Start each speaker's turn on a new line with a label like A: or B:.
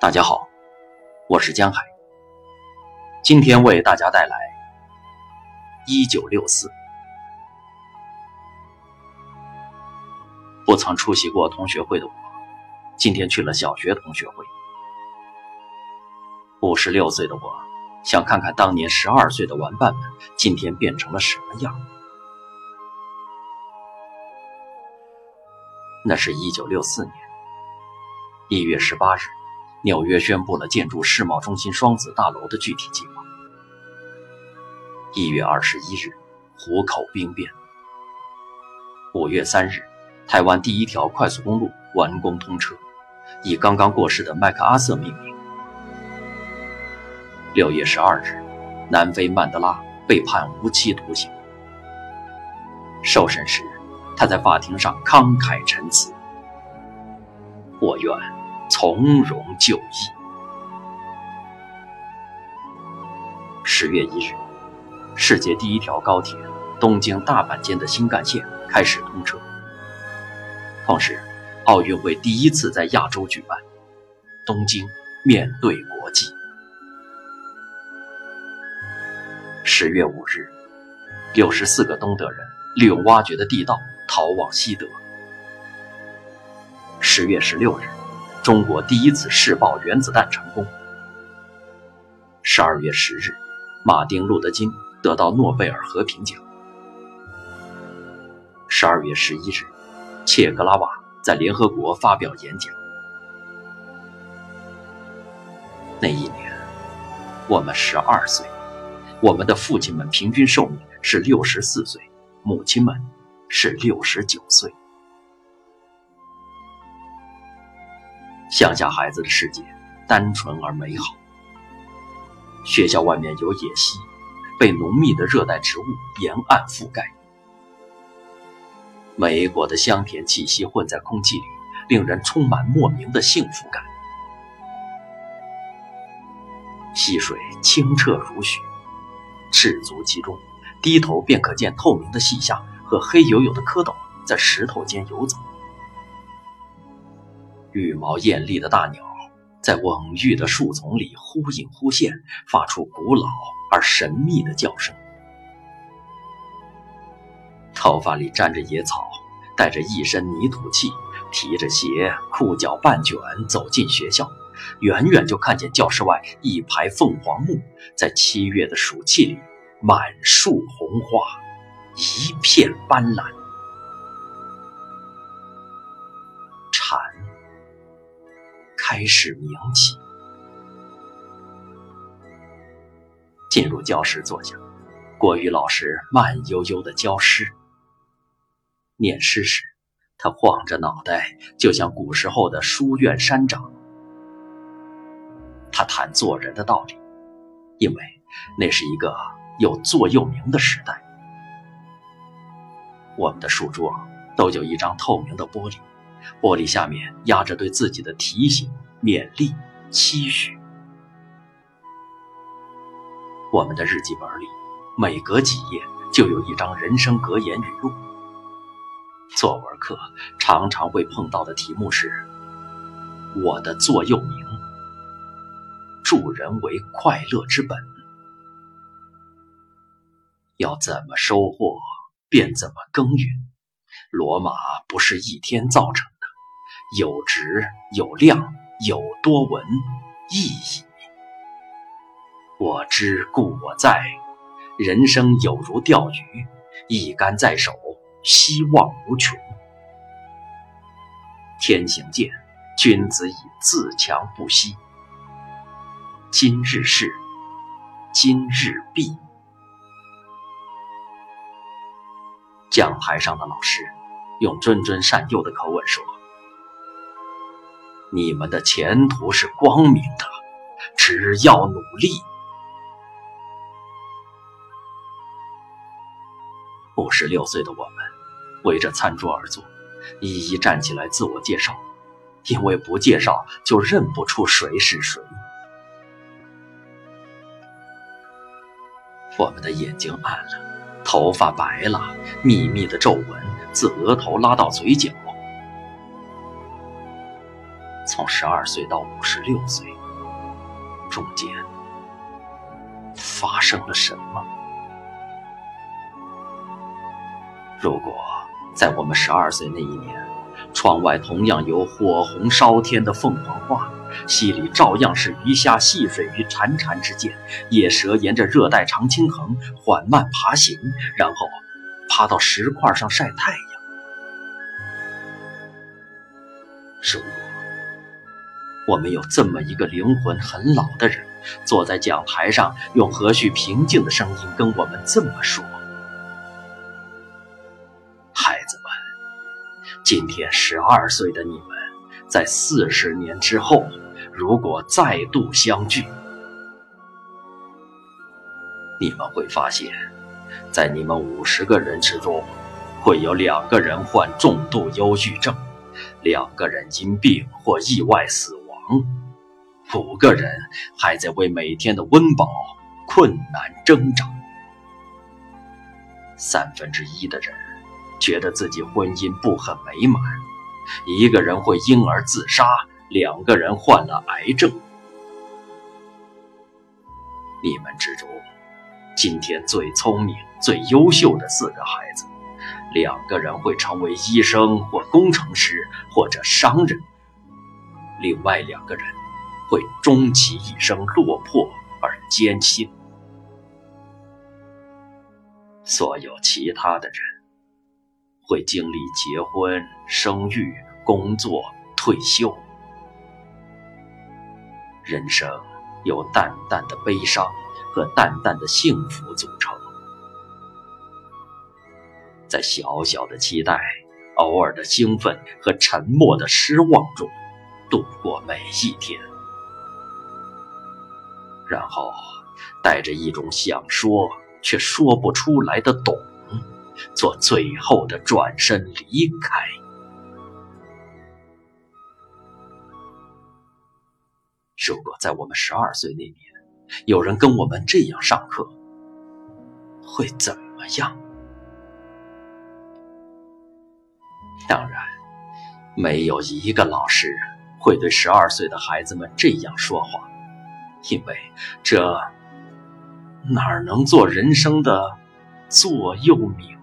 A: 大家好，我是江海。今天为大家带来一九六四。不曾出席过同学会的我，今天去了小学同学会。五十六岁的我，想看看当年十二岁的玩伴们今天变成了什么样。那是一九六四年一月十八日。纽约宣布了建筑世贸中心双子大楼的具体计划。一月二十一日，湖口兵变。五月三日，台湾第一条快速公路完工通车，以刚刚过世的麦克阿瑟命名。六月十二日，南非曼德拉被判无期徒刑。受审时，他在法庭上慷慨陈词：“我愿。”从容就义。十月一日，世界第一条高铁东京大阪间的新干线开始通车。同时，奥运会第一次在亚洲举办，东京面对国际。十月五日，六十四个东德人利用挖掘的地道逃往西德。十月十六日。中国第一次试爆原子弹成功。十二月十日，马丁·路德·金得到诺贝尔和平奖。十二月十一日，切格拉瓦在联合国发表演讲。那一年，我们十二岁，我们的父亲们平均寿命是六十四岁，母亲们是六十九岁。乡下孩子的世界单纯而美好。学校外面有野溪，被浓密的热带植物沿岸覆盖。美国的香甜气息混在空气里，令人充满莫名的幸福感。溪水清澈如许，赤足其中，低头便可见透明的细虾和黑黝黝的蝌蚪在石头间游走。羽毛艳丽的大鸟在蓊郁的树丛里忽隐忽现，发出古老而神秘的叫声。头发里沾着野草，带着一身泥土气，提着鞋，裤脚半卷走进学校，远远就看见教室外一排凤凰木，在七月的暑气里满树红花，一片斑斓。开始鸣起。进入教室坐下，国语老师慢悠悠的教诗。念诗时，他晃着脑袋，就像古时候的书院山长。他谈做人的道理，因为那是一个有座右铭的时代。我们的书桌都有一张透明的玻璃。玻璃下面压着对自己的提醒、勉励、期许。我们的日记本里，每隔几页就有一张人生格言语录。作文课常常会碰到的题目是：“我的座右铭，助人为快乐之本。”要怎么收获，便怎么耕耘。罗马不是一天造成，有直有量有多闻意义。我知故我在，人生有如钓鱼，一竿在手，希望无穷。天行健，君子以自强不息。今日事，今日毕。讲台上的老师。用谆谆善诱的口吻说：“你们的前途是光明的，只要努力。”五十六岁的我们围着餐桌而坐，一一站起来自我介绍，因为不介绍就认不出谁是谁。我们的眼睛暗了，头发白了，密密的皱纹。自额头拉到嘴角，从十二岁到五十六岁，中间发生了什么？如果在我们十二岁那一年，窗外同样有火红烧天的凤凰花，溪里照样是鱼虾戏水于潺潺之间，野蛇沿着热带常青藤缓慢爬行，然后爬到石块上晒太阳。如果我们有这么一个灵魂很老的人，坐在讲台上，用和煦平静的声音跟我们这么说：“孩子们，今天十二岁的你们，在四十年之后，如果再度相聚，你们会发现，在你们五十个人之中，会有两个人患重度忧郁症。”两个人因病或意外死，五个人还在为每天的温饱困难挣扎。三分之一的人觉得自己婚姻不很美满，一个人会因而自杀，两个人患了癌症。你们之中，今天最聪明、最优秀的四个孩子。两个人会成为医生或工程师或者商人，另外两个人会终其一生落魄而艰辛。所有其他的人会经历结婚、生育、工作、退休。人生由淡淡的悲伤和淡淡的幸福组成。在小小的期待、偶尔的兴奋和沉默的失望中度过每一天，然后带着一种想说却说不出来的懂，做最后的转身离开。如果在我们十二岁那年，有人跟我们这样上课，会怎么样？当然，没有一个老师会对十二岁的孩子们这样说话，因为这哪能做人生的座右铭？